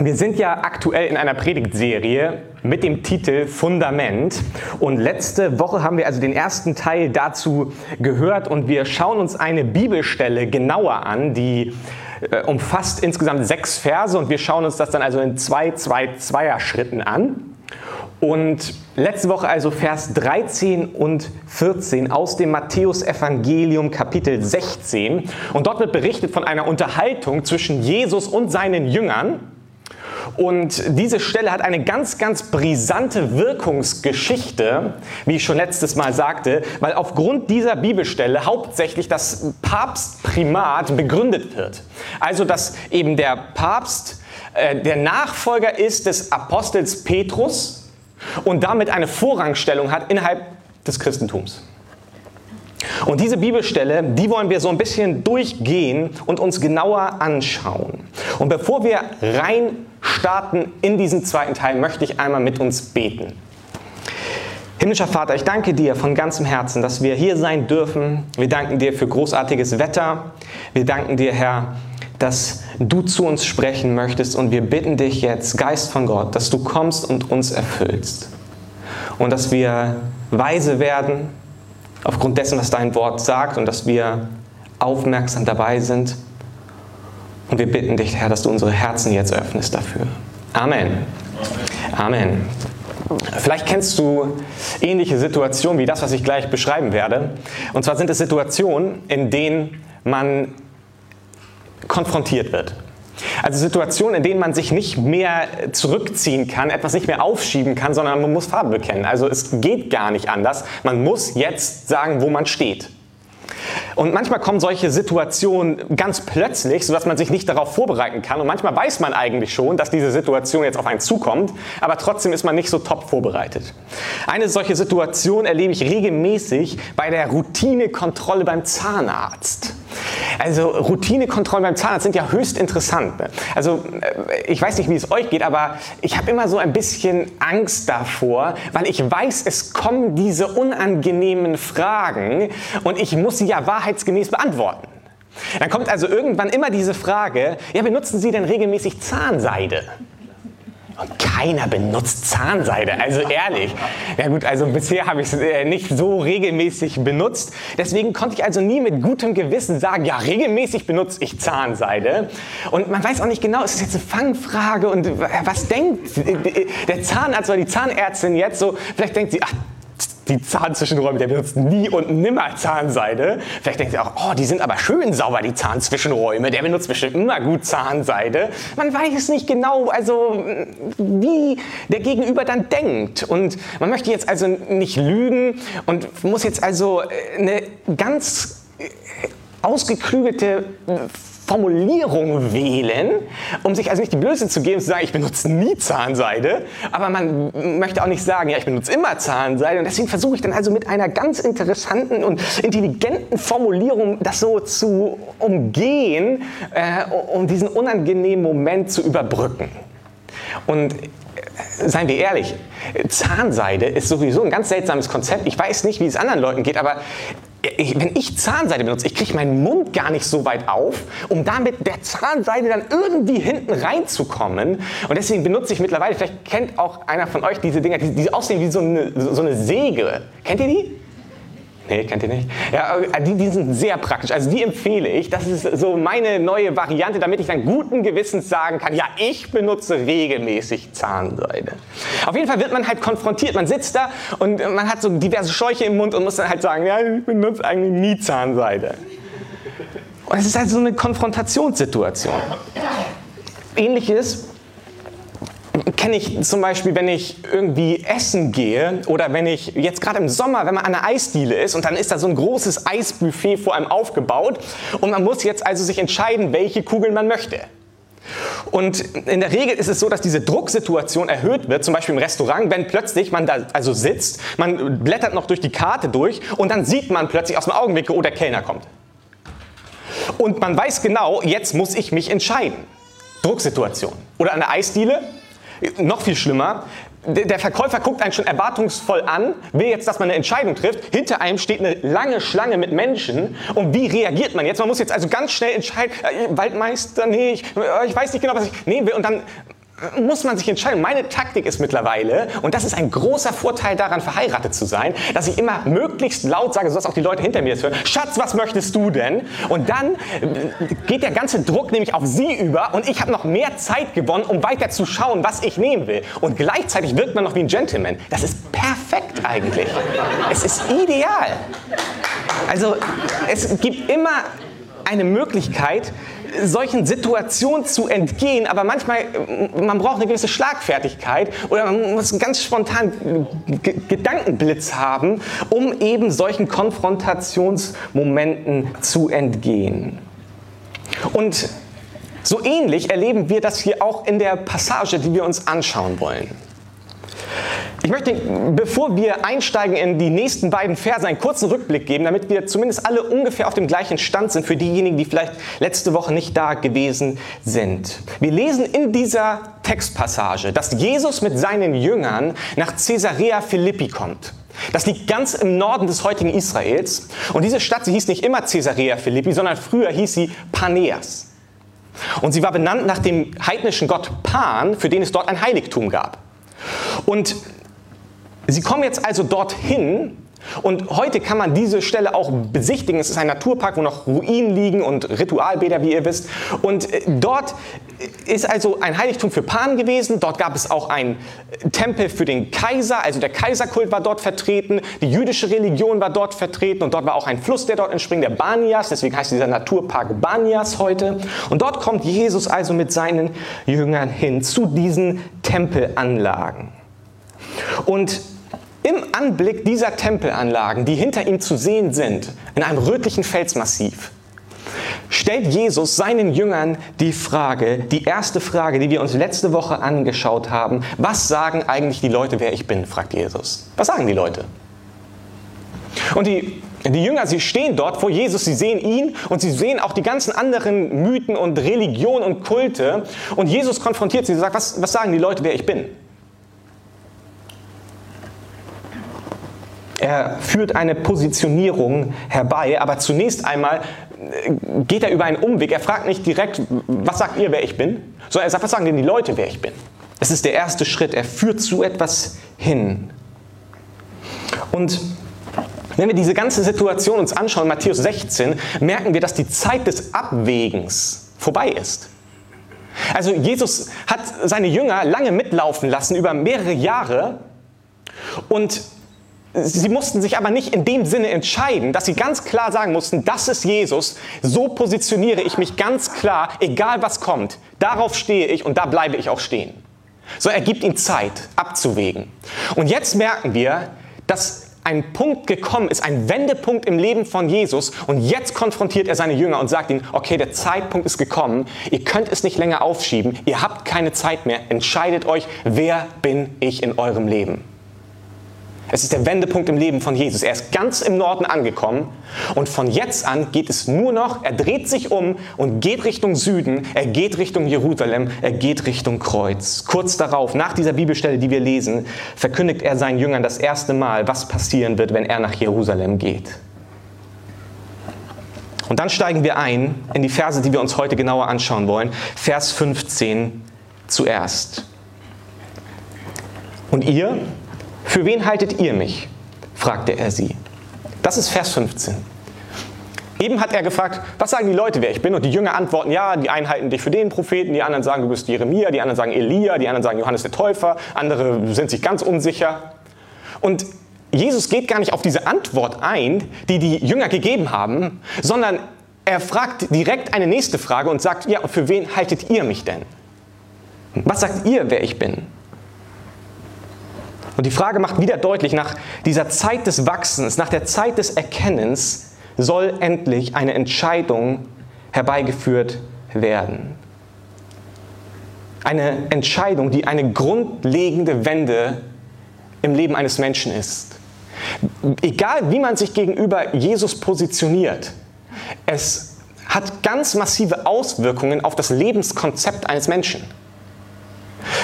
Wir sind ja aktuell in einer Predigtserie mit dem Titel Fundament und letzte Woche haben wir also den ersten Teil dazu gehört und wir schauen uns eine Bibelstelle genauer an, die äh, umfasst insgesamt sechs Verse und wir schauen uns das dann also in zwei, zwei, zweier Schritten an. Und letzte Woche also Vers 13 und 14 aus dem Matthäusevangelium Kapitel 16. Und dort wird berichtet von einer Unterhaltung zwischen Jesus und seinen Jüngern. Und diese Stelle hat eine ganz, ganz brisante Wirkungsgeschichte, wie ich schon letztes Mal sagte, weil aufgrund dieser Bibelstelle hauptsächlich das Papstprimat begründet wird. Also, dass eben der Papst äh, der Nachfolger ist des Apostels Petrus und damit eine Vorrangstellung hat innerhalb des Christentums. Und diese Bibelstelle, die wollen wir so ein bisschen durchgehen und uns genauer anschauen. Und bevor wir rein starten in diesen zweiten Teil, möchte ich einmal mit uns beten. Himmlischer Vater, ich danke dir von ganzem Herzen, dass wir hier sein dürfen. Wir danken dir für großartiges Wetter. Wir danken dir, Herr, dass du zu uns sprechen möchtest und wir bitten dich jetzt, Geist von Gott, dass du kommst und uns erfüllst. Und dass wir weise werden, aufgrund dessen, was dein Wort sagt und dass wir aufmerksam dabei sind. Und wir bitten dich, Herr, dass du unsere Herzen jetzt öffnest dafür. Amen. Amen. Vielleicht kennst du ähnliche Situationen wie das, was ich gleich beschreiben werde. Und zwar sind es Situationen, in denen man konfrontiert wird. Also Situationen, in denen man sich nicht mehr zurückziehen kann, etwas nicht mehr aufschieben kann, sondern man muss Farbe bekennen. Also es geht gar nicht anders. Man muss jetzt sagen, wo man steht. Und manchmal kommen solche Situationen ganz plötzlich, sodass man sich nicht darauf vorbereiten kann. Und manchmal weiß man eigentlich schon, dass diese Situation jetzt auf einen zukommt, aber trotzdem ist man nicht so top vorbereitet. Eine solche Situation erlebe ich regelmäßig bei der Routinekontrolle beim Zahnarzt. Also Routinekontrollen beim Zahnarzt sind ja höchst interessant. Ne? Also äh, ich weiß nicht, wie es euch geht, aber ich habe immer so ein bisschen Angst davor, weil ich weiß, es kommen diese unangenehmen Fragen und ich muss sie ja wahrheitsgemäß beantworten. Dann kommt also irgendwann immer diese Frage, ja, benutzen Sie denn regelmäßig Zahnseide? Und keiner benutzt Zahnseide, also ehrlich. Ja gut, also bisher habe ich es äh, nicht so regelmäßig benutzt. Deswegen konnte ich also nie mit gutem Gewissen sagen, ja, regelmäßig benutze ich Zahnseide. Und man weiß auch nicht genau, ist das jetzt eine Fangfrage und was denkt der Zahnarzt oder die Zahnärztin jetzt so? Vielleicht denkt sie, ach, die Zahnzwischenräume, der benutzt nie und nimmer Zahnseide. Vielleicht denkt ihr auch, oh, die sind aber schön sauber, die Zahnzwischenräume. Der benutzt bestimmt immer gut Zahnseide. Man weiß nicht genau, also wie der Gegenüber dann denkt. Und man möchte jetzt also nicht lügen und muss jetzt also eine ganz ausgeklügelte Formulierung wählen, um sich also nicht die Blöße zu geben, zu sagen, ich benutze nie Zahnseide, aber man möchte auch nicht sagen, ja, ich benutze immer Zahnseide. Und deswegen versuche ich dann also mit einer ganz interessanten und intelligenten Formulierung das so zu umgehen, äh, um diesen unangenehmen Moment zu überbrücken. Und äh, seien wir ehrlich, Zahnseide ist sowieso ein ganz seltsames Konzept. Ich weiß nicht, wie es anderen Leuten geht, aber ich, wenn ich Zahnseide benutze, ich kriege meinen Mund gar nicht so weit auf, um damit der Zahnseide dann irgendwie hinten reinzukommen. Und deswegen benutze ich mittlerweile, vielleicht kennt auch einer von euch diese Dinger, die, die aussehen wie so eine, so eine Säge. Kennt ihr die? Nee, kennt ihr nicht? Ja, die, die sind sehr praktisch. Also die empfehle ich. Das ist so meine neue Variante, damit ich dann guten Gewissens sagen kann, ja, ich benutze regelmäßig Zahnseide. Auf jeden Fall wird man halt konfrontiert. Man sitzt da und man hat so diverse Scheuche im Mund und muss dann halt sagen, ja, ich benutze eigentlich nie Zahnseide. Und es ist halt so eine Konfrontationssituation. Ähnliches kenne ich zum Beispiel, wenn ich irgendwie essen gehe oder wenn ich jetzt gerade im Sommer, wenn man an einer Eisdiele ist und dann ist da so ein großes Eisbuffet vor einem aufgebaut und man muss jetzt also sich entscheiden, welche Kugeln man möchte. Und in der Regel ist es so, dass diese Drucksituation erhöht wird, zum Beispiel im Restaurant, wenn plötzlich man da also sitzt, man blättert noch durch die Karte durch und dann sieht man plötzlich aus dem Augenwinkel, oh, der Kellner kommt. Und man weiß genau, jetzt muss ich mich entscheiden. Drucksituation. Oder an der Eisdiele, noch viel schlimmer, der Verkäufer guckt einen schon erwartungsvoll an, will jetzt, dass man eine Entscheidung trifft. Hinter einem steht eine lange Schlange mit Menschen. Und wie reagiert man jetzt? Man muss jetzt also ganz schnell entscheiden, äh, Waldmeister, nee, ich, äh, ich weiß nicht genau, was ich will. Und dann muss man sich entscheiden. Meine Taktik ist mittlerweile, und das ist ein großer Vorteil daran, verheiratet zu sein, dass ich immer möglichst laut sage, sodass auch die Leute hinter mir das hören, Schatz, was möchtest du denn? Und dann äh, geht der ganze Druck nämlich auf sie über und ich habe noch mehr Zeit gewonnen, um weiter zu schauen, was ich nehmen will. Und gleichzeitig wirkt man noch wie ein Gentleman. Das ist perfekt eigentlich. Es ist ideal. Also es gibt immer eine Möglichkeit, solchen Situationen zu entgehen, aber manchmal, man braucht eine gewisse Schlagfertigkeit oder man muss einen ganz spontan G Gedankenblitz haben, um eben solchen Konfrontationsmomenten zu entgehen. Und so ähnlich erleben wir das hier auch in der Passage, die wir uns anschauen wollen. Ich möchte, bevor wir einsteigen in die nächsten beiden Verse, einen kurzen Rückblick geben, damit wir zumindest alle ungefähr auf dem gleichen Stand sind für diejenigen, die vielleicht letzte Woche nicht da gewesen sind. Wir lesen in dieser Textpassage, dass Jesus mit seinen Jüngern nach Caesarea Philippi kommt. Das liegt ganz im Norden des heutigen Israels. Und diese Stadt, sie hieß nicht immer Caesarea Philippi, sondern früher hieß sie Paneas. Und sie war benannt nach dem heidnischen Gott Pan, für den es dort ein Heiligtum gab. Und Sie kommen jetzt also dorthin und heute kann man diese Stelle auch besichtigen. Es ist ein Naturpark, wo noch Ruinen liegen und Ritualbäder, wie ihr wisst. Und äh, dort ist also ein Heiligtum für Pan gewesen. Dort gab es auch einen Tempel für den Kaiser, also der Kaiserkult war dort vertreten. Die jüdische Religion war dort vertreten und dort war auch ein Fluss, der dort entspringt, der Banias. Deswegen heißt dieser Naturpark Banias heute. Und dort kommt Jesus also mit seinen Jüngern hin zu diesen Tempelanlagen. Und im Anblick dieser Tempelanlagen, die hinter ihm zu sehen sind, in einem rötlichen Felsmassiv, stellt Jesus seinen Jüngern die Frage, die erste Frage, die wir uns letzte Woche angeschaut haben. Was sagen eigentlich die Leute, wer ich bin? fragt Jesus. Was sagen die Leute? Und die, die Jünger, sie stehen dort vor Jesus, sie sehen ihn und sie sehen auch die ganzen anderen Mythen und Religionen und Kulte. Und Jesus konfrontiert sie und sagt, was, was sagen die Leute, wer ich bin? Er führt eine Positionierung herbei, aber zunächst einmal äh, geht er über einen Umweg. Er fragt nicht direkt, was sagt ihr, wer ich bin, sondern er sagt, was sagen denn die Leute, wer ich bin. Es ist der erste Schritt. Er führt zu etwas hin. Und wenn wir diese ganze Situation uns anschauen, Matthäus 16, merken wir, dass die Zeit des Abwägens vorbei ist. Also Jesus hat seine Jünger lange mitlaufen lassen über mehrere Jahre und Sie mussten sich aber nicht in dem Sinne entscheiden, dass sie ganz klar sagen mussten, das ist Jesus, so positioniere ich mich ganz klar, egal was kommt, darauf stehe ich und da bleibe ich auch stehen. So, er gibt ihnen Zeit abzuwägen. Und jetzt merken wir, dass ein Punkt gekommen ist, ein Wendepunkt im Leben von Jesus und jetzt konfrontiert er seine Jünger und sagt ihnen, okay, der Zeitpunkt ist gekommen, ihr könnt es nicht länger aufschieben, ihr habt keine Zeit mehr, entscheidet euch, wer bin ich in eurem Leben. Es ist der Wendepunkt im Leben von Jesus. Er ist ganz im Norden angekommen und von jetzt an geht es nur noch, er dreht sich um und geht Richtung Süden, er geht Richtung Jerusalem, er geht Richtung Kreuz. Kurz darauf, nach dieser Bibelstelle, die wir lesen, verkündigt er seinen Jüngern das erste Mal, was passieren wird, wenn er nach Jerusalem geht. Und dann steigen wir ein in die Verse, die wir uns heute genauer anschauen wollen. Vers 15 zuerst. Und ihr, für wen haltet ihr mich? fragte er sie. Das ist Vers 15. Eben hat er gefragt, was sagen die Leute, wer ich bin? Und die Jünger antworten, ja, die einen halten dich für den Propheten, die anderen sagen, du bist Jeremia, die anderen sagen Elia, die anderen sagen Johannes der Täufer, andere sind sich ganz unsicher. Und Jesus geht gar nicht auf diese Antwort ein, die die Jünger gegeben haben, sondern er fragt direkt eine nächste Frage und sagt, ja, für wen haltet ihr mich denn? Was sagt ihr, wer ich bin? Und die Frage macht wieder deutlich, nach dieser Zeit des Wachsens, nach der Zeit des Erkennens soll endlich eine Entscheidung herbeigeführt werden. Eine Entscheidung, die eine grundlegende Wende im Leben eines Menschen ist. Egal wie man sich gegenüber Jesus positioniert, es hat ganz massive Auswirkungen auf das Lebenskonzept eines Menschen.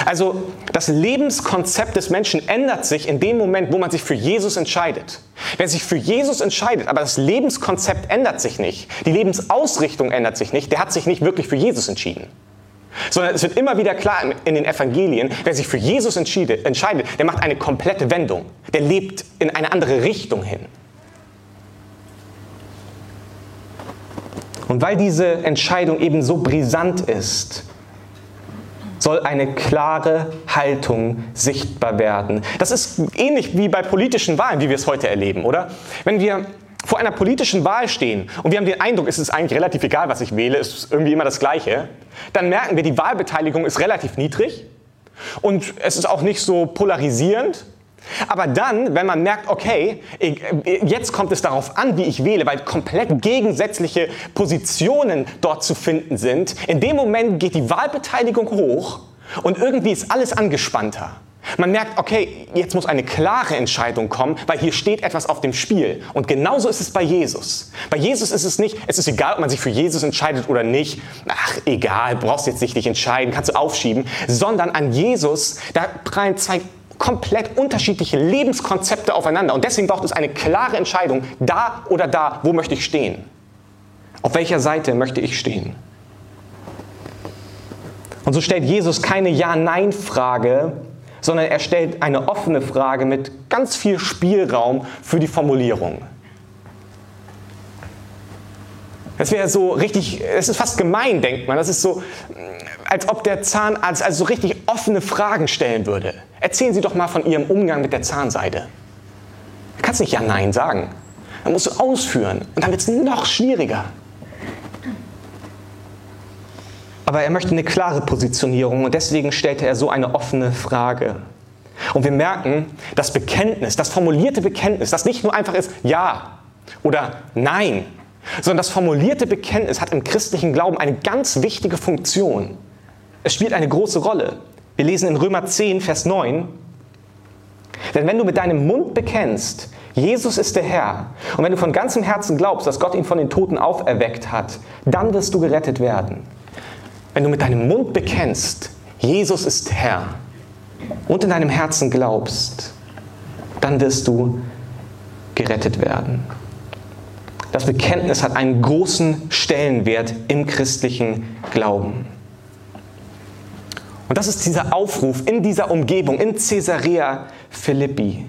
Also das Lebenskonzept des Menschen ändert sich in dem Moment, wo man sich für Jesus entscheidet. Wer sich für Jesus entscheidet, aber das Lebenskonzept ändert sich nicht, die Lebensausrichtung ändert sich nicht, der hat sich nicht wirklich für Jesus entschieden. sondern es wird immer wieder klar in den Evangelien, wer sich für Jesus entscheidet, der macht eine komplette Wendung. Der lebt in eine andere Richtung hin. Und weil diese Entscheidung eben so brisant ist, soll eine klare Haltung sichtbar werden. Das ist ähnlich wie bei politischen Wahlen, wie wir es heute erleben, oder? Wenn wir vor einer politischen Wahl stehen und wir haben den Eindruck, es ist eigentlich relativ egal, was ich wähle, es ist irgendwie immer das Gleiche, dann merken wir, die Wahlbeteiligung ist relativ niedrig und es ist auch nicht so polarisierend. Aber dann, wenn man merkt, okay, jetzt kommt es darauf an, wie ich wähle, weil komplett gegensätzliche Positionen dort zu finden sind, in dem Moment geht die Wahlbeteiligung hoch und irgendwie ist alles angespannter. Man merkt, okay, jetzt muss eine klare Entscheidung kommen, weil hier steht etwas auf dem Spiel. Und genauso ist es bei Jesus. Bei Jesus ist es nicht, es ist egal, ob man sich für Jesus entscheidet oder nicht. Ach, egal, brauchst jetzt nicht dich entscheiden, kannst du aufschieben. Sondern an Jesus, da prallen zwei komplett unterschiedliche Lebenskonzepte aufeinander. Und deswegen braucht es eine klare Entscheidung, da oder da, wo möchte ich stehen? Auf welcher Seite möchte ich stehen? Und so stellt Jesus keine Ja-Nein-Frage, sondern er stellt eine offene Frage mit ganz viel Spielraum für die Formulierung. Das wäre so richtig, es ist fast gemein, denkt man. Das ist so, als ob der Zahnarzt also so richtig offene Fragen stellen würde. Erzählen Sie doch mal von Ihrem Umgang mit der Zahnseide. Du kannst nicht Ja, Nein sagen. Dann musst du ausführen und dann wird es noch schwieriger. Aber er möchte eine klare Positionierung und deswegen stellte er so eine offene Frage. Und wir merken, das Bekenntnis, das formulierte Bekenntnis, das nicht nur einfach ist Ja oder Nein, sondern das formulierte Bekenntnis hat im christlichen Glauben eine ganz wichtige Funktion. Es spielt eine große Rolle. Wir lesen in Römer 10, Vers 9, denn wenn du mit deinem Mund bekennst, Jesus ist der Herr, und wenn du von ganzem Herzen glaubst, dass Gott ihn von den Toten auferweckt hat, dann wirst du gerettet werden. Wenn du mit deinem Mund bekennst, Jesus ist Herr, und in deinem Herzen glaubst, dann wirst du gerettet werden. Das Bekenntnis hat einen großen Stellenwert im christlichen Glauben. Und das ist dieser Aufruf in dieser Umgebung, in Caesarea Philippi.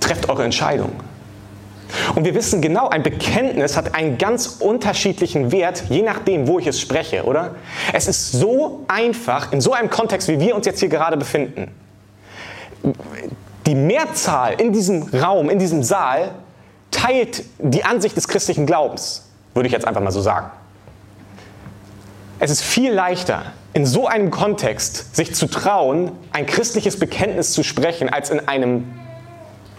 Trefft eure Entscheidung. Und wir wissen genau, ein Bekenntnis hat einen ganz unterschiedlichen Wert, je nachdem, wo ich es spreche, oder? Es ist so einfach, in so einem Kontext, wie wir uns jetzt hier gerade befinden. Die Mehrzahl in diesem Raum, in diesem Saal, teilt die Ansicht des christlichen Glaubens, würde ich jetzt einfach mal so sagen. Es ist viel leichter, in so einem Kontext sich zu trauen, ein christliches Bekenntnis zu sprechen, als in einem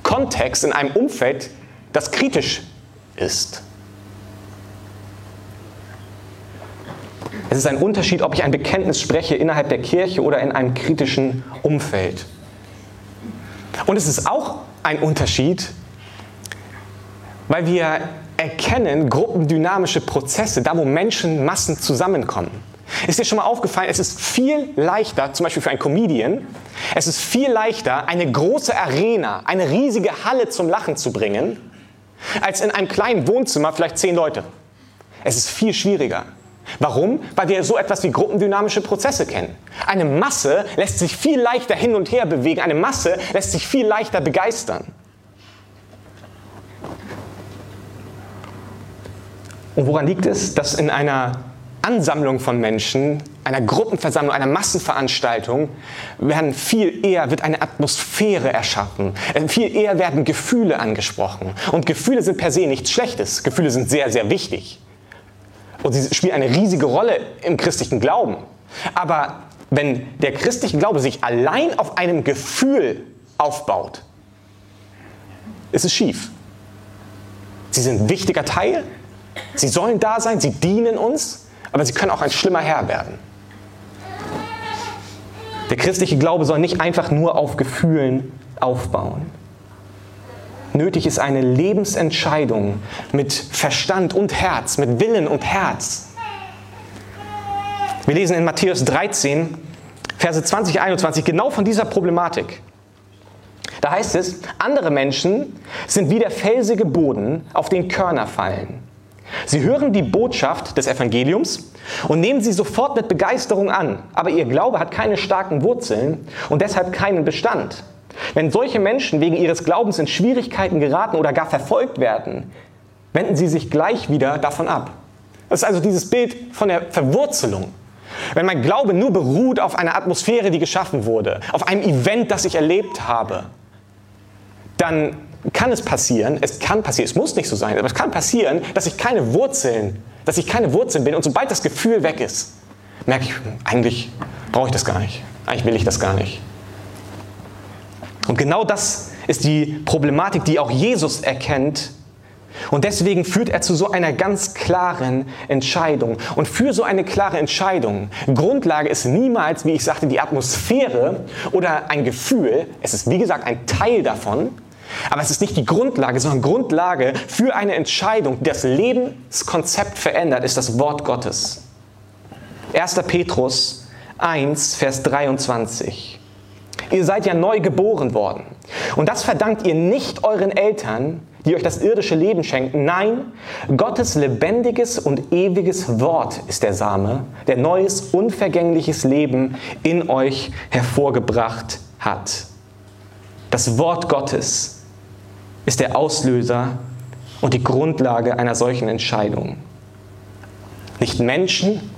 Kontext, in einem Umfeld, das kritisch ist. Es ist ein Unterschied, ob ich ein Bekenntnis spreche innerhalb der Kirche oder in einem kritischen Umfeld. Und es ist auch ein Unterschied, weil wir erkennen gruppendynamische Prozesse, da wo Menschen, Massen zusammenkommen. Ist dir schon mal aufgefallen, es ist viel leichter, zum Beispiel für einen Comedian, es ist viel leichter, eine große Arena, eine riesige Halle zum Lachen zu bringen, als in einem kleinen Wohnzimmer vielleicht zehn Leute. Es ist viel schwieriger. Warum? Weil wir so etwas wie gruppendynamische Prozesse kennen. Eine Masse lässt sich viel leichter hin und her bewegen, eine Masse lässt sich viel leichter begeistern. Und woran liegt es, dass in einer Ansammlung von Menschen, einer Gruppenversammlung, einer Massenveranstaltung werden viel eher wird eine Atmosphäre erschaffen. Äh, viel eher werden Gefühle angesprochen. Und Gefühle sind per se nichts Schlechtes. Gefühle sind sehr, sehr wichtig. Und sie spielen eine riesige Rolle im christlichen Glauben. Aber wenn der christliche Glaube sich allein auf einem Gefühl aufbaut, ist es schief. Sie sind ein wichtiger Teil, Sie sollen da sein, sie dienen uns, aber sie können auch ein schlimmer Herr werden. Der christliche Glaube soll nicht einfach nur auf Gefühlen aufbauen. Nötig ist eine Lebensentscheidung mit Verstand und Herz, mit Willen und Herz. Wir lesen in Matthäus 13, Verse 20, 21 genau von dieser Problematik. Da heißt es, andere Menschen sind wie der felsige Boden, auf den Körner fallen. Sie hören die Botschaft des Evangeliums und nehmen sie sofort mit Begeisterung an, aber ihr Glaube hat keine starken Wurzeln und deshalb keinen Bestand. Wenn solche Menschen wegen ihres Glaubens in Schwierigkeiten geraten oder gar verfolgt werden, wenden sie sich gleich wieder davon ab. Das ist also dieses Bild von der Verwurzelung. Wenn mein Glaube nur beruht auf einer Atmosphäre, die geschaffen wurde, auf einem Event, das ich erlebt habe, dann kann es passieren, es kann passieren, es muss nicht so sein, aber es kann passieren, dass ich keine Wurzeln, dass ich keine Wurzeln bin und sobald das Gefühl weg ist, merke ich, eigentlich brauche ich das gar nicht, eigentlich will ich das gar nicht. Und genau das ist die Problematik, die auch Jesus erkennt und deswegen führt er zu so einer ganz klaren Entscheidung. Und für so eine klare Entscheidung, Grundlage ist niemals, wie ich sagte, die Atmosphäre oder ein Gefühl. Es ist, wie gesagt, ein Teil davon. Aber es ist nicht die Grundlage, sondern Grundlage für eine Entscheidung, die das Lebenskonzept verändert, ist das Wort Gottes. 1. Petrus 1, Vers 23. Ihr seid ja neu geboren worden. Und das verdankt ihr nicht euren Eltern, die euch das irdische Leben schenken. Nein, Gottes lebendiges und ewiges Wort ist der Same, der neues, unvergängliches Leben in euch hervorgebracht hat. Das Wort Gottes ist der Auslöser und die Grundlage einer solchen Entscheidung. Nicht Menschen,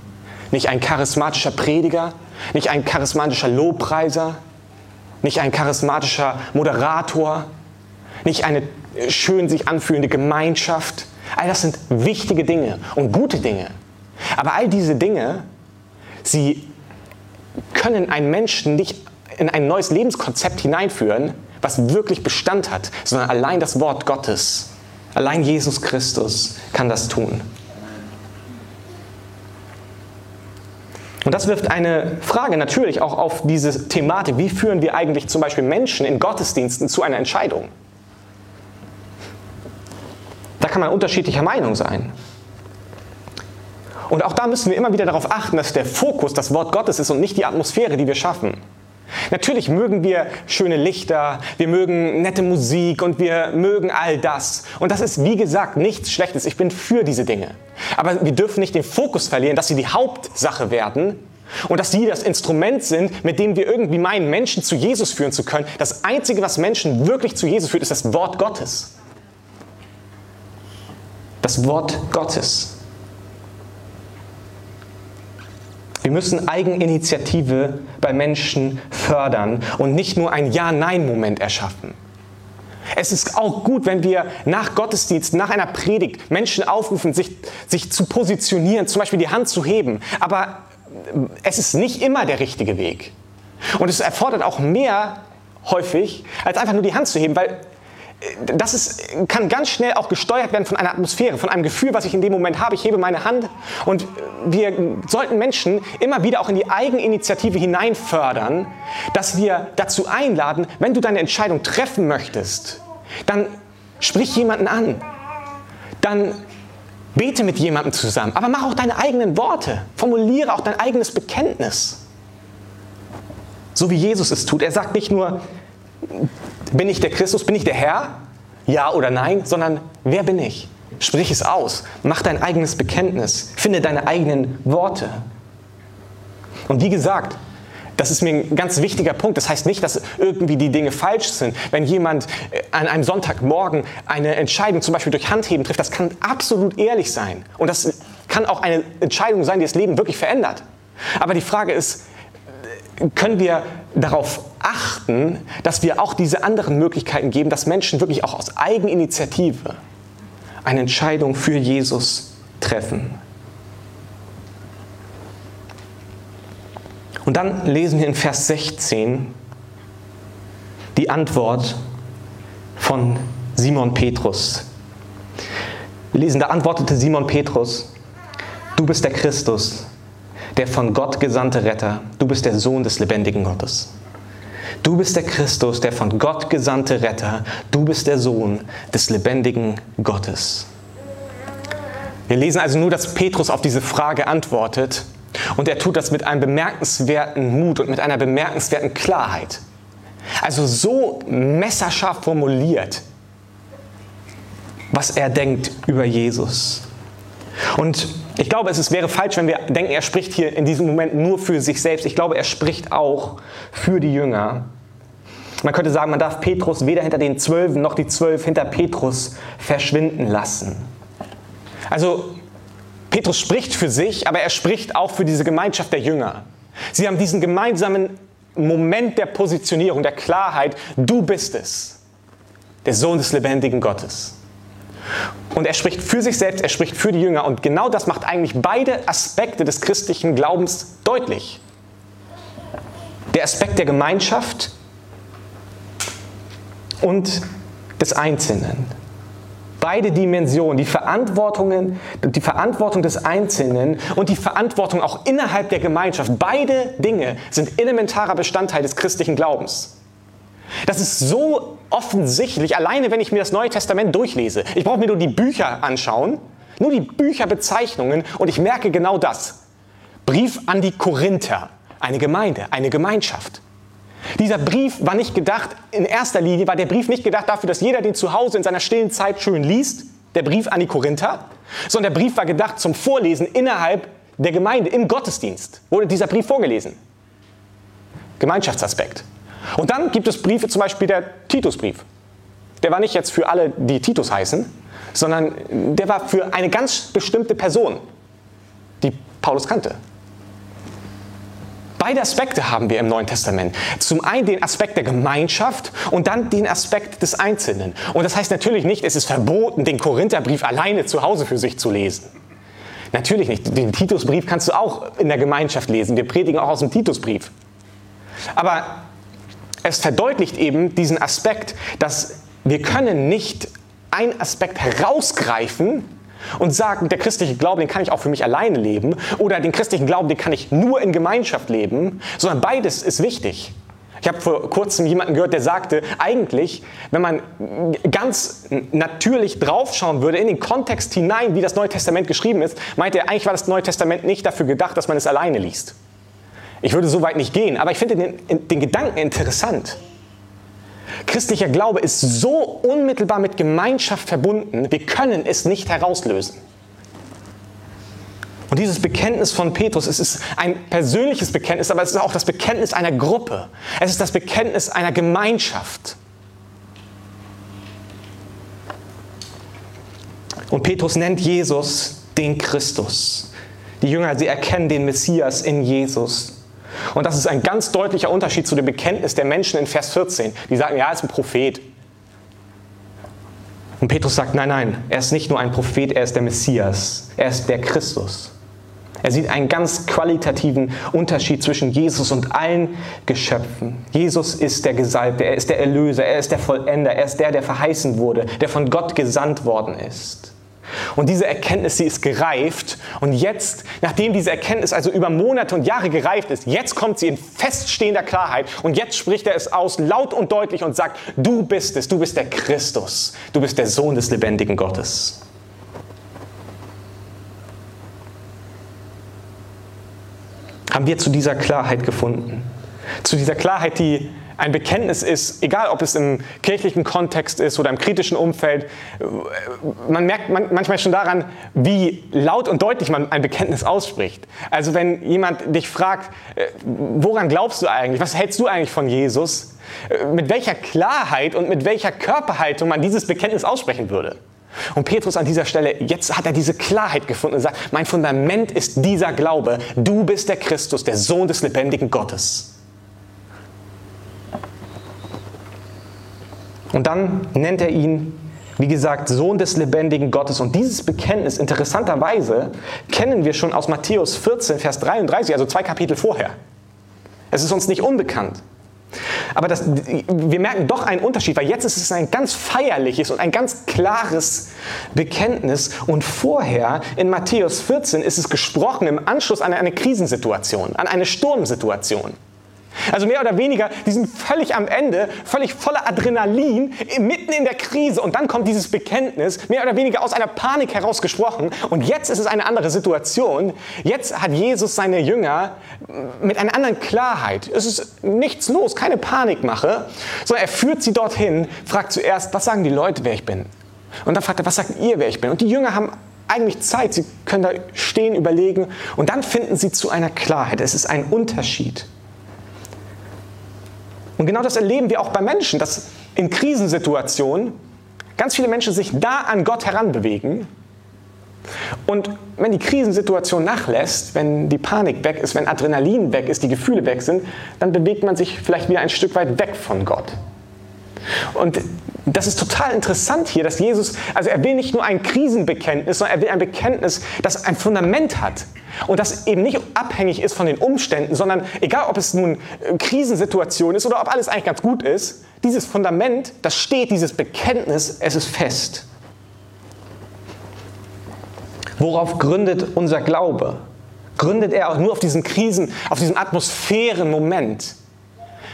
nicht ein charismatischer Prediger, nicht ein charismatischer Lobpreiser, nicht ein charismatischer Moderator, nicht eine schön sich anfühlende Gemeinschaft. All das sind wichtige Dinge und gute Dinge. Aber all diese Dinge, sie können einen Menschen nicht in ein neues Lebenskonzept hineinführen, was wirklich Bestand hat, sondern allein das Wort Gottes, allein Jesus Christus kann das tun. Und das wirft eine Frage natürlich auch auf diese Thematik, wie führen wir eigentlich zum Beispiel Menschen in Gottesdiensten zu einer Entscheidung? Da kann man unterschiedlicher Meinung sein. Und auch da müssen wir immer wieder darauf achten, dass der Fokus das Wort Gottes ist und nicht die Atmosphäre, die wir schaffen. Natürlich mögen wir schöne Lichter, wir mögen nette Musik und wir mögen all das. Und das ist, wie gesagt, nichts Schlechtes. Ich bin für diese Dinge. Aber wir dürfen nicht den Fokus verlieren, dass sie die Hauptsache werden und dass sie das Instrument sind, mit dem wir irgendwie meinen, Menschen zu Jesus führen zu können. Das Einzige, was Menschen wirklich zu Jesus führt, ist das Wort Gottes das Wort Gottes. Wir müssen Eigeninitiative bei Menschen fördern und nicht nur ein Ja-Nein-Moment erschaffen. Es ist auch gut, wenn wir nach Gottesdienst, nach einer Predigt Menschen aufrufen, sich, sich zu positionieren, zum Beispiel die Hand zu heben. Aber es ist nicht immer der richtige Weg. Und es erfordert auch mehr häufig, als einfach nur die Hand zu heben, weil das ist, kann ganz schnell auch gesteuert werden von einer Atmosphäre, von einem Gefühl, was ich in dem Moment habe. Ich hebe meine Hand und wir sollten Menschen immer wieder auch in die Eigeninitiative hineinfördern, dass wir dazu einladen, wenn du deine Entscheidung treffen möchtest, dann sprich jemanden an. Dann bete mit jemandem zusammen. Aber mach auch deine eigenen Worte. Formuliere auch dein eigenes Bekenntnis. So wie Jesus es tut. Er sagt nicht nur, bin ich der Christus? Bin ich der Herr? Ja oder nein? Sondern wer bin ich? Sprich es aus. Mach dein eigenes Bekenntnis. Finde deine eigenen Worte. Und wie gesagt, das ist mir ein ganz wichtiger Punkt. Das heißt nicht, dass irgendwie die Dinge falsch sind. Wenn jemand äh, an einem Sonntagmorgen eine Entscheidung zum Beispiel durch Handheben trifft, das kann absolut ehrlich sein. Und das kann auch eine Entscheidung sein, die das Leben wirklich verändert. Aber die Frage ist, können wir darauf achten, dass wir auch diese anderen Möglichkeiten geben, dass Menschen wirklich auch aus Eigeninitiative eine Entscheidung für Jesus treffen. Und dann lesen wir in Vers 16 die Antwort von Simon Petrus. Wir lesen, da antwortete Simon Petrus, du bist der Christus, der von Gott gesandte Retter. Du bist der Sohn des lebendigen Gottes. Du bist der Christus, der von Gott gesandte Retter. Du bist der Sohn des lebendigen Gottes. Wir lesen also nur, dass Petrus auf diese Frage antwortet und er tut das mit einem bemerkenswerten Mut und mit einer bemerkenswerten Klarheit. Also so messerscharf formuliert, was er denkt über Jesus. Und ich glaube, es wäre falsch, wenn wir denken, er spricht hier in diesem Moment nur für sich selbst. Ich glaube, er spricht auch für die Jünger. Man könnte sagen, man darf Petrus weder hinter den Zwölfen noch die Zwölf hinter Petrus verschwinden lassen. Also Petrus spricht für sich, aber er spricht auch für diese Gemeinschaft der Jünger. Sie haben diesen gemeinsamen Moment der Positionierung, der Klarheit, du bist es, der Sohn des lebendigen Gottes. Und er spricht für sich selbst, er spricht für die Jünger. Und genau das macht eigentlich beide Aspekte des christlichen Glaubens deutlich. Der Aspekt der Gemeinschaft und des Einzelnen. Beide Dimensionen, die, Verantwortungen, die Verantwortung des Einzelnen und die Verantwortung auch innerhalb der Gemeinschaft, beide Dinge sind elementarer Bestandteil des christlichen Glaubens. Das ist so offensichtlich, alleine wenn ich mir das Neue Testament durchlese. Ich brauche mir nur die Bücher anschauen, nur die Bücherbezeichnungen und ich merke genau das. Brief an die Korinther, eine Gemeinde, eine Gemeinschaft. Dieser Brief war nicht gedacht, in erster Linie war der Brief nicht gedacht dafür, dass jeder den zu Hause in seiner stillen Zeit schön liest, der Brief an die Korinther, sondern der Brief war gedacht zum Vorlesen innerhalb der Gemeinde, im Gottesdienst wurde dieser Brief vorgelesen. Gemeinschaftsaspekt. Und dann gibt es Briefe, zum Beispiel der Titusbrief. Der war nicht jetzt für alle, die Titus heißen, sondern der war für eine ganz bestimmte Person, die Paulus kannte. Beide Aspekte haben wir im Neuen Testament. Zum einen den Aspekt der Gemeinschaft und dann den Aspekt des Einzelnen. Und das heißt natürlich nicht, es ist verboten, den Korintherbrief alleine zu Hause für sich zu lesen. Natürlich nicht. Den Titusbrief kannst du auch in der Gemeinschaft lesen. Wir predigen auch aus dem Titusbrief. Aber es verdeutlicht eben diesen Aspekt, dass wir können nicht einen Aspekt herausgreifen und sagen, der christliche Glaube, den kann ich auch für mich alleine leben oder den christlichen Glauben, den kann ich nur in Gemeinschaft leben, sondern beides ist wichtig. Ich habe vor kurzem jemanden gehört, der sagte, eigentlich, wenn man ganz natürlich draufschauen würde in den Kontext hinein, wie das Neue Testament geschrieben ist, meinte er, eigentlich war das Neue Testament nicht dafür gedacht, dass man es alleine liest. Ich würde so weit nicht gehen, aber ich finde den, den Gedanken interessant. Christlicher Glaube ist so unmittelbar mit Gemeinschaft verbunden, wir können es nicht herauslösen. Und dieses Bekenntnis von Petrus, es ist ein persönliches Bekenntnis, aber es ist auch das Bekenntnis einer Gruppe. Es ist das Bekenntnis einer Gemeinschaft. Und Petrus nennt Jesus den Christus. Die Jünger, sie erkennen den Messias in Jesus. Und das ist ein ganz deutlicher Unterschied zu dem Bekenntnis der Menschen in Vers 14. Die sagen, ja, er ist ein Prophet. Und Petrus sagt, nein, nein, er ist nicht nur ein Prophet, er ist der Messias, er ist der Christus. Er sieht einen ganz qualitativen Unterschied zwischen Jesus und allen Geschöpfen. Jesus ist der Gesalbte, er ist der Erlöser, er ist der Vollender, er ist der, der verheißen wurde, der von Gott gesandt worden ist. Und diese Erkenntnis, sie ist gereift. Und jetzt, nachdem diese Erkenntnis also über Monate und Jahre gereift ist, jetzt kommt sie in feststehender Klarheit. Und jetzt spricht er es aus, laut und deutlich und sagt, du bist es, du bist der Christus, du bist der Sohn des lebendigen Gottes. Haben wir zu dieser Klarheit gefunden? Zu dieser Klarheit, die ein Bekenntnis ist, egal ob es im kirchlichen Kontext ist oder im kritischen Umfeld, man merkt manchmal schon daran, wie laut und deutlich man ein Bekenntnis ausspricht. Also wenn jemand dich fragt, äh, woran glaubst du eigentlich, was hältst du eigentlich von Jesus, äh, mit welcher Klarheit und mit welcher Körperhaltung man dieses Bekenntnis aussprechen würde. Und Petrus an dieser Stelle, jetzt hat er diese Klarheit gefunden und sagt, mein Fundament ist dieser Glaube, du bist der Christus, der Sohn des lebendigen Gottes. Und dann nennt er ihn, wie gesagt, Sohn des lebendigen Gottes. Und dieses Bekenntnis, interessanterweise, kennen wir schon aus Matthäus 14, Vers 33, also zwei Kapitel vorher. Es ist uns nicht unbekannt. Aber das, wir merken doch einen Unterschied, weil jetzt ist es ein ganz feierliches und ein ganz klares Bekenntnis. Und vorher in Matthäus 14 ist es gesprochen im Anschluss an eine Krisensituation, an eine Sturmsituation. Also mehr oder weniger, die sind völlig am Ende, völlig voller Adrenalin, mitten in der Krise. Und dann kommt dieses Bekenntnis, mehr oder weniger aus einer Panik herausgesprochen. Und jetzt ist es eine andere Situation. Jetzt hat Jesus seine Jünger mit einer anderen Klarheit. Es ist nichts los, keine Panikmache, sondern er führt sie dorthin, fragt zuerst, was sagen die Leute, wer ich bin? Und dann fragt er, was sagt ihr, wer ich bin? Und die Jünger haben eigentlich Zeit, sie können da stehen, überlegen und dann finden sie zu einer Klarheit. Es ist ein Unterschied. Und genau das erleben wir auch bei Menschen, dass in Krisensituationen ganz viele Menschen sich da an Gott heranbewegen. Und wenn die Krisensituation nachlässt, wenn die Panik weg ist, wenn Adrenalin weg ist, die Gefühle weg sind, dann bewegt man sich vielleicht wieder ein Stück weit weg von Gott. Und das ist total interessant hier, dass Jesus, also er will nicht nur ein Krisenbekenntnis, sondern er will ein Bekenntnis, das ein Fundament hat. Und das eben nicht abhängig ist von den Umständen, sondern egal ob es nun äh, Krisensituation ist oder ob alles eigentlich ganz gut ist, dieses Fundament, das steht, dieses Bekenntnis, es ist fest. Worauf gründet unser Glaube? Gründet er auch nur auf diesen Krisen, auf diesen Atmosphärenmoment?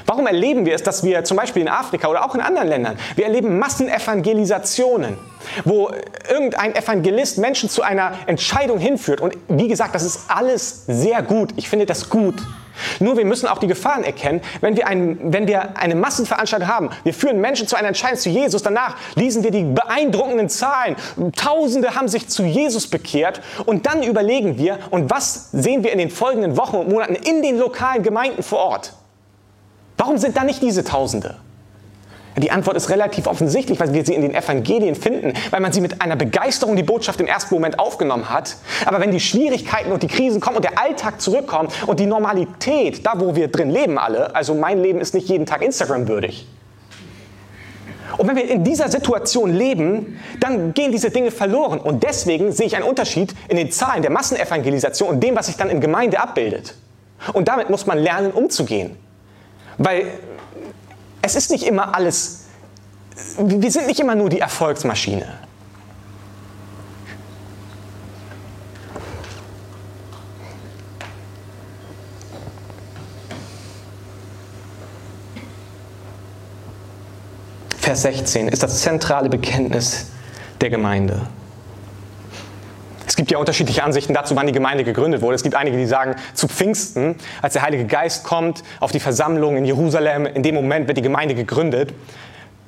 Warum erleben wir es, dass wir zum Beispiel in Afrika oder auch in anderen Ländern, wir erleben Massenevangelisationen, wo irgendein Evangelist Menschen zu einer Entscheidung hinführt. Und wie gesagt, das ist alles sehr gut. Ich finde das gut. Nur wir müssen auch die Gefahren erkennen, wenn wir, ein, wenn wir eine Massenveranstaltung haben. Wir führen Menschen zu einer Entscheidung zu Jesus. Danach lesen wir die beeindruckenden Zahlen. Tausende haben sich zu Jesus bekehrt. Und dann überlegen wir, und was sehen wir in den folgenden Wochen und Monaten in den lokalen Gemeinden vor Ort? Warum sind da nicht diese Tausende? Die Antwort ist relativ offensichtlich, weil wir sie in den Evangelien finden, weil man sie mit einer Begeisterung die Botschaft im ersten Moment aufgenommen hat. Aber wenn die Schwierigkeiten und die Krisen kommen und der Alltag zurückkommt und die Normalität, da wo wir drin leben alle, also mein Leben ist nicht jeden Tag Instagram würdig. Und wenn wir in dieser Situation leben, dann gehen diese Dinge verloren. Und deswegen sehe ich einen Unterschied in den Zahlen der Massenevangelisation und dem, was sich dann in Gemeinde abbildet. Und damit muss man lernen, umzugehen. Weil es ist nicht immer alles, wir sind nicht immer nur die Erfolgsmaschine. Vers 16 ist das zentrale Bekenntnis der Gemeinde. Es gibt ja unterschiedliche Ansichten dazu, wann die Gemeinde gegründet wurde. Es gibt einige, die sagen, zu Pfingsten, als der Heilige Geist kommt auf die Versammlung in Jerusalem, in dem Moment wird die Gemeinde gegründet.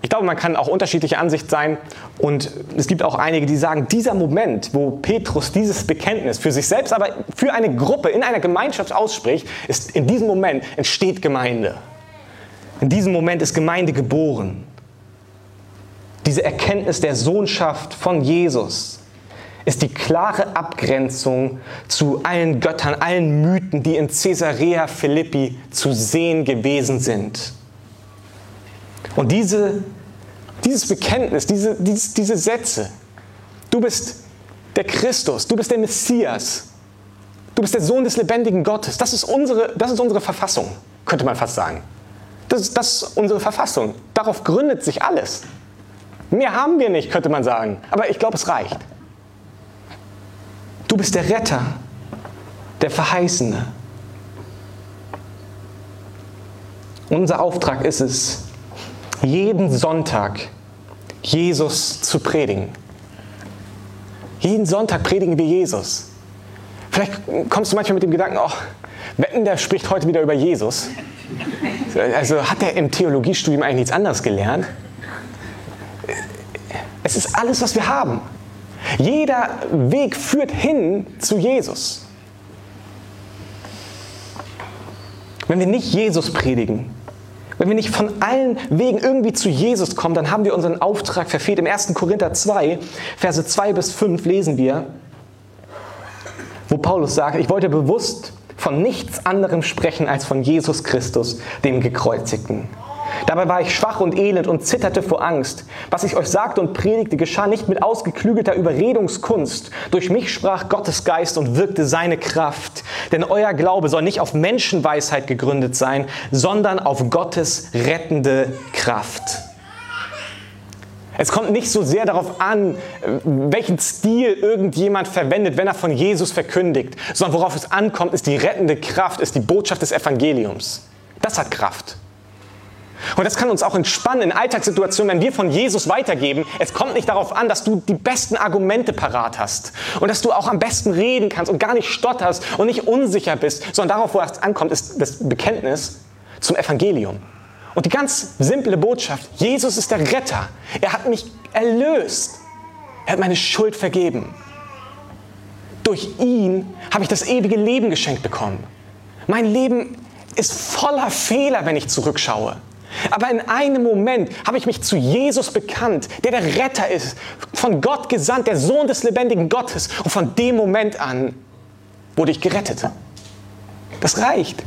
Ich glaube, man kann auch unterschiedliche Ansicht sein und es gibt auch einige, die sagen, dieser Moment, wo Petrus dieses Bekenntnis für sich selbst, aber für eine Gruppe in einer Gemeinschaft ausspricht, ist in diesem Moment entsteht Gemeinde. In diesem Moment ist Gemeinde geboren. Diese Erkenntnis der Sohnschaft von Jesus ist die klare Abgrenzung zu allen Göttern, allen Mythen, die in Caesarea Philippi zu sehen gewesen sind. Und diese, dieses Bekenntnis, diese, diese, diese Sätze, du bist der Christus, du bist der Messias, du bist der Sohn des lebendigen Gottes, das ist unsere, das ist unsere Verfassung, könnte man fast sagen. Das, das ist unsere Verfassung. Darauf gründet sich alles. Mehr haben wir nicht, könnte man sagen. Aber ich glaube, es reicht. Du bist der Retter, der Verheißene. Unser Auftrag ist es, jeden Sonntag Jesus zu predigen. Jeden Sonntag predigen wir Jesus. Vielleicht kommst du manchmal mit dem Gedanken, oh, Wetten, der spricht heute wieder über Jesus. Also hat er im Theologiestudium eigentlich nichts anderes gelernt? Es ist alles, was wir haben. Jeder Weg führt hin zu Jesus. Wenn wir nicht Jesus predigen, wenn wir nicht von allen Wegen irgendwie zu Jesus kommen, dann haben wir unseren Auftrag verfehlt. Im 1. Korinther 2, Verse 2 bis 5 lesen wir, wo Paulus sagt, ich wollte bewusst von nichts anderem sprechen als von Jesus Christus, dem Gekreuzigten. Dabei war ich schwach und elend und zitterte vor Angst. Was ich euch sagte und predigte, geschah nicht mit ausgeklügelter Überredungskunst. Durch mich sprach Gottes Geist und wirkte seine Kraft. Denn euer Glaube soll nicht auf Menschenweisheit gegründet sein, sondern auf Gottes rettende Kraft. Es kommt nicht so sehr darauf an, welchen Stil irgendjemand verwendet, wenn er von Jesus verkündigt, sondern worauf es ankommt, ist die rettende Kraft, ist die Botschaft des Evangeliums. Das hat Kraft. Und das kann uns auch entspannen in Alltagssituationen, wenn wir von Jesus weitergeben. Es kommt nicht darauf an, dass du die besten Argumente parat hast und dass du auch am besten reden kannst und gar nicht stotterst und nicht unsicher bist, sondern darauf, wo es ankommt, ist das Bekenntnis zum Evangelium. Und die ganz simple Botschaft, Jesus ist der Retter. Er hat mich erlöst. Er hat meine Schuld vergeben. Durch ihn habe ich das ewige Leben geschenkt bekommen. Mein Leben ist voller Fehler, wenn ich zurückschaue. Aber in einem Moment habe ich mich zu Jesus bekannt, der der Retter ist, von Gott gesandt, der Sohn des lebendigen Gottes. Und von dem Moment an wurde ich gerettet. Das reicht.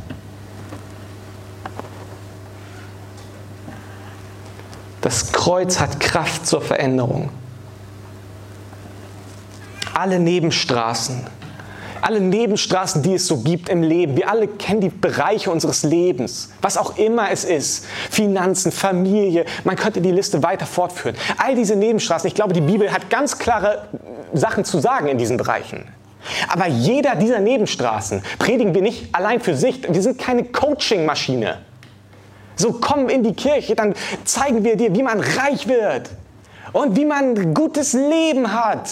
Das Kreuz hat Kraft zur Veränderung. Alle Nebenstraßen, alle Nebenstraßen, die es so gibt im Leben. Wir alle kennen die Bereiche unseres Lebens, was auch immer es ist. Finanzen, Familie, man könnte die Liste weiter fortführen. All diese Nebenstraßen, ich glaube, die Bibel hat ganz klare Sachen zu sagen in diesen Bereichen. Aber jeder dieser Nebenstraßen predigen wir nicht allein für sich. Wir sind keine Coaching-Maschine. So komm in die Kirche, dann zeigen wir dir, wie man reich wird und wie man ein gutes Leben hat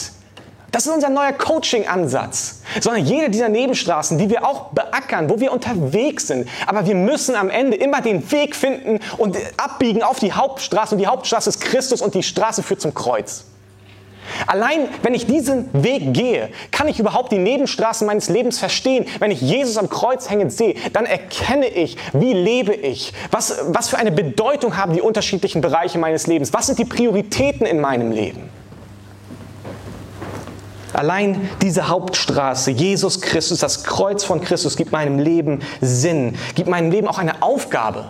das ist unser neuer Coaching-Ansatz. Sondern jede dieser Nebenstraßen, die wir auch beackern, wo wir unterwegs sind. Aber wir müssen am Ende immer den Weg finden und abbiegen auf die Hauptstraße. Und die Hauptstraße ist Christus und die Straße führt zum Kreuz. Allein wenn ich diesen Weg gehe, kann ich überhaupt die Nebenstraßen meines Lebens verstehen. Wenn ich Jesus am Kreuz hängend sehe, dann erkenne ich, wie lebe ich, was, was für eine Bedeutung haben die unterschiedlichen Bereiche meines Lebens, was sind die Prioritäten in meinem Leben. Allein diese Hauptstraße, Jesus Christus, das Kreuz von Christus, gibt meinem Leben Sinn, gibt meinem Leben auch eine Aufgabe.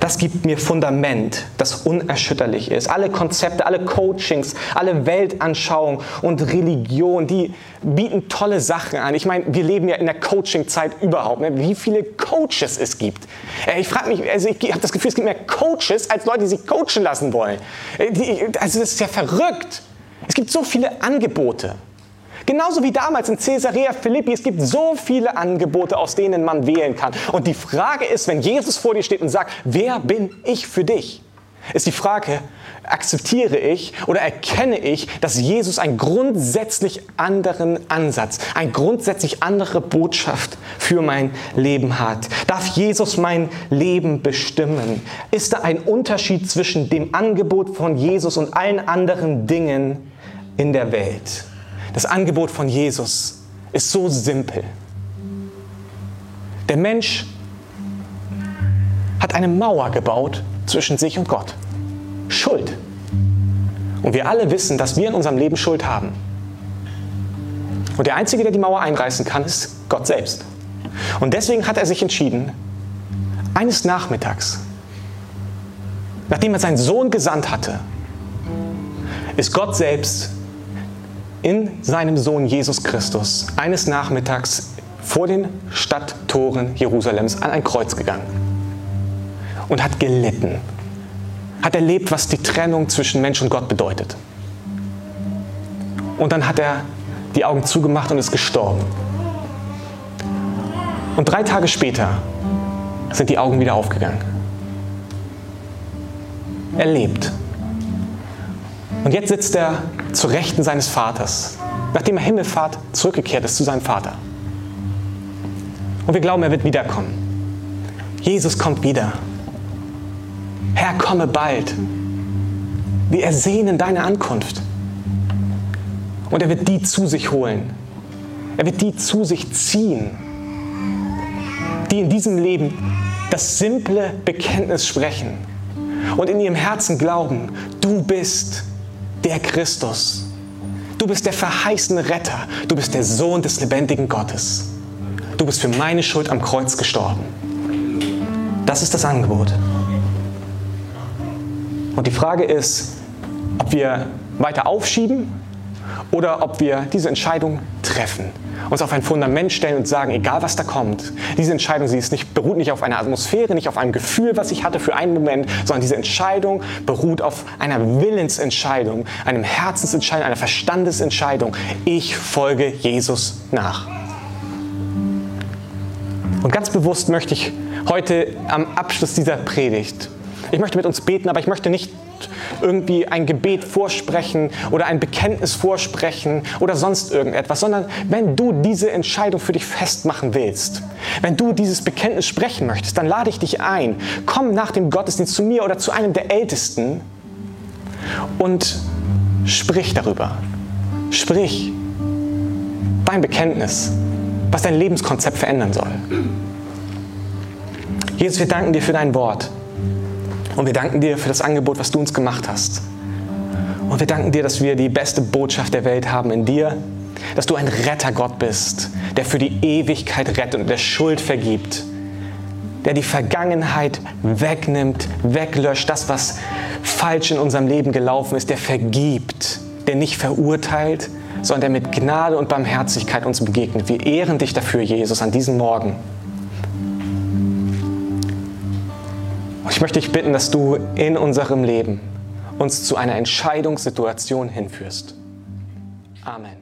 Das gibt mir Fundament, das unerschütterlich ist. Alle Konzepte, alle Coachings, alle Weltanschauungen und Religion, die bieten tolle Sachen an. Ich meine, wir leben ja in der Coaching-Zeit überhaupt. Ne? Wie viele Coaches es gibt. Äh, ich frage mich, also ich habe das Gefühl, es gibt mehr Coaches als Leute, die sich coachen lassen wollen. Äh, also das ist ja verrückt. Es gibt so viele Angebote. Genauso wie damals in Caesarea Philippi, es gibt so viele Angebote, aus denen man wählen kann. Und die Frage ist, wenn Jesus vor dir steht und sagt, wer bin ich für dich? Ist die Frage, akzeptiere ich oder erkenne ich, dass Jesus einen grundsätzlich anderen Ansatz, eine grundsätzlich andere Botschaft für mein Leben hat? Darf Jesus mein Leben bestimmen? Ist da ein Unterschied zwischen dem Angebot von Jesus und allen anderen Dingen, in der Welt. Das Angebot von Jesus ist so simpel. Der Mensch hat eine Mauer gebaut zwischen sich und Gott. Schuld. Und wir alle wissen, dass wir in unserem Leben Schuld haben. Und der Einzige, der die Mauer einreißen kann, ist Gott selbst. Und deswegen hat er sich entschieden, eines Nachmittags, nachdem er seinen Sohn gesandt hatte, ist Gott selbst in seinem Sohn Jesus Christus eines Nachmittags vor den Stadttoren Jerusalems an ein Kreuz gegangen und hat gelitten, hat erlebt, was die Trennung zwischen Mensch und Gott bedeutet. Und dann hat er die Augen zugemacht und ist gestorben. Und drei Tage später sind die Augen wieder aufgegangen. Er lebt. Und jetzt sitzt er zur Rechten seines Vaters, nachdem er Himmelfahrt zurückgekehrt ist zu seinem Vater. Und wir glauben, er wird wiederkommen. Jesus kommt wieder. Herr, komme bald. Wir ersehnen deine Ankunft. Und er wird die zu sich holen. Er wird die zu sich ziehen, die in diesem Leben das simple Bekenntnis sprechen und in ihrem Herzen glauben, du bist der Christus. Du bist der verheißene Retter. Du bist der Sohn des lebendigen Gottes. Du bist für meine Schuld am Kreuz gestorben. Das ist das Angebot. Und die Frage ist, ob wir weiter aufschieben oder ob wir diese Entscheidung treffen uns auf ein Fundament stellen und sagen, egal was da kommt, diese Entscheidung, sie ist nicht, beruht nicht auf einer Atmosphäre, nicht auf einem Gefühl, was ich hatte für einen Moment, sondern diese Entscheidung beruht auf einer Willensentscheidung, einem Herzensentscheidung, einer Verstandesentscheidung. Ich folge Jesus nach. Und ganz bewusst möchte ich heute am Abschluss dieser Predigt, ich möchte mit uns beten, aber ich möchte nicht irgendwie ein Gebet vorsprechen oder ein Bekenntnis vorsprechen oder sonst irgendetwas, sondern wenn du diese Entscheidung für dich festmachen willst, wenn du dieses Bekenntnis sprechen möchtest, dann lade ich dich ein. Komm nach dem Gottesdienst zu mir oder zu einem der Ältesten und sprich darüber. Sprich dein Bekenntnis, was dein Lebenskonzept verändern soll. Jesus, wir danken dir für dein Wort. Und wir danken dir für das Angebot, was du uns gemacht hast. Und wir danken dir, dass wir die beste Botschaft der Welt haben in dir, dass du ein Rettergott bist, der für die Ewigkeit rettet und der Schuld vergibt, der die Vergangenheit wegnimmt, weglöscht, das, was falsch in unserem Leben gelaufen ist, der vergibt, der nicht verurteilt, sondern der mit Gnade und Barmherzigkeit uns begegnet. Wir ehren dich dafür, Jesus, an diesem Morgen. Und ich möchte dich bitten, dass du in unserem Leben uns zu einer Entscheidungssituation hinführst. Amen.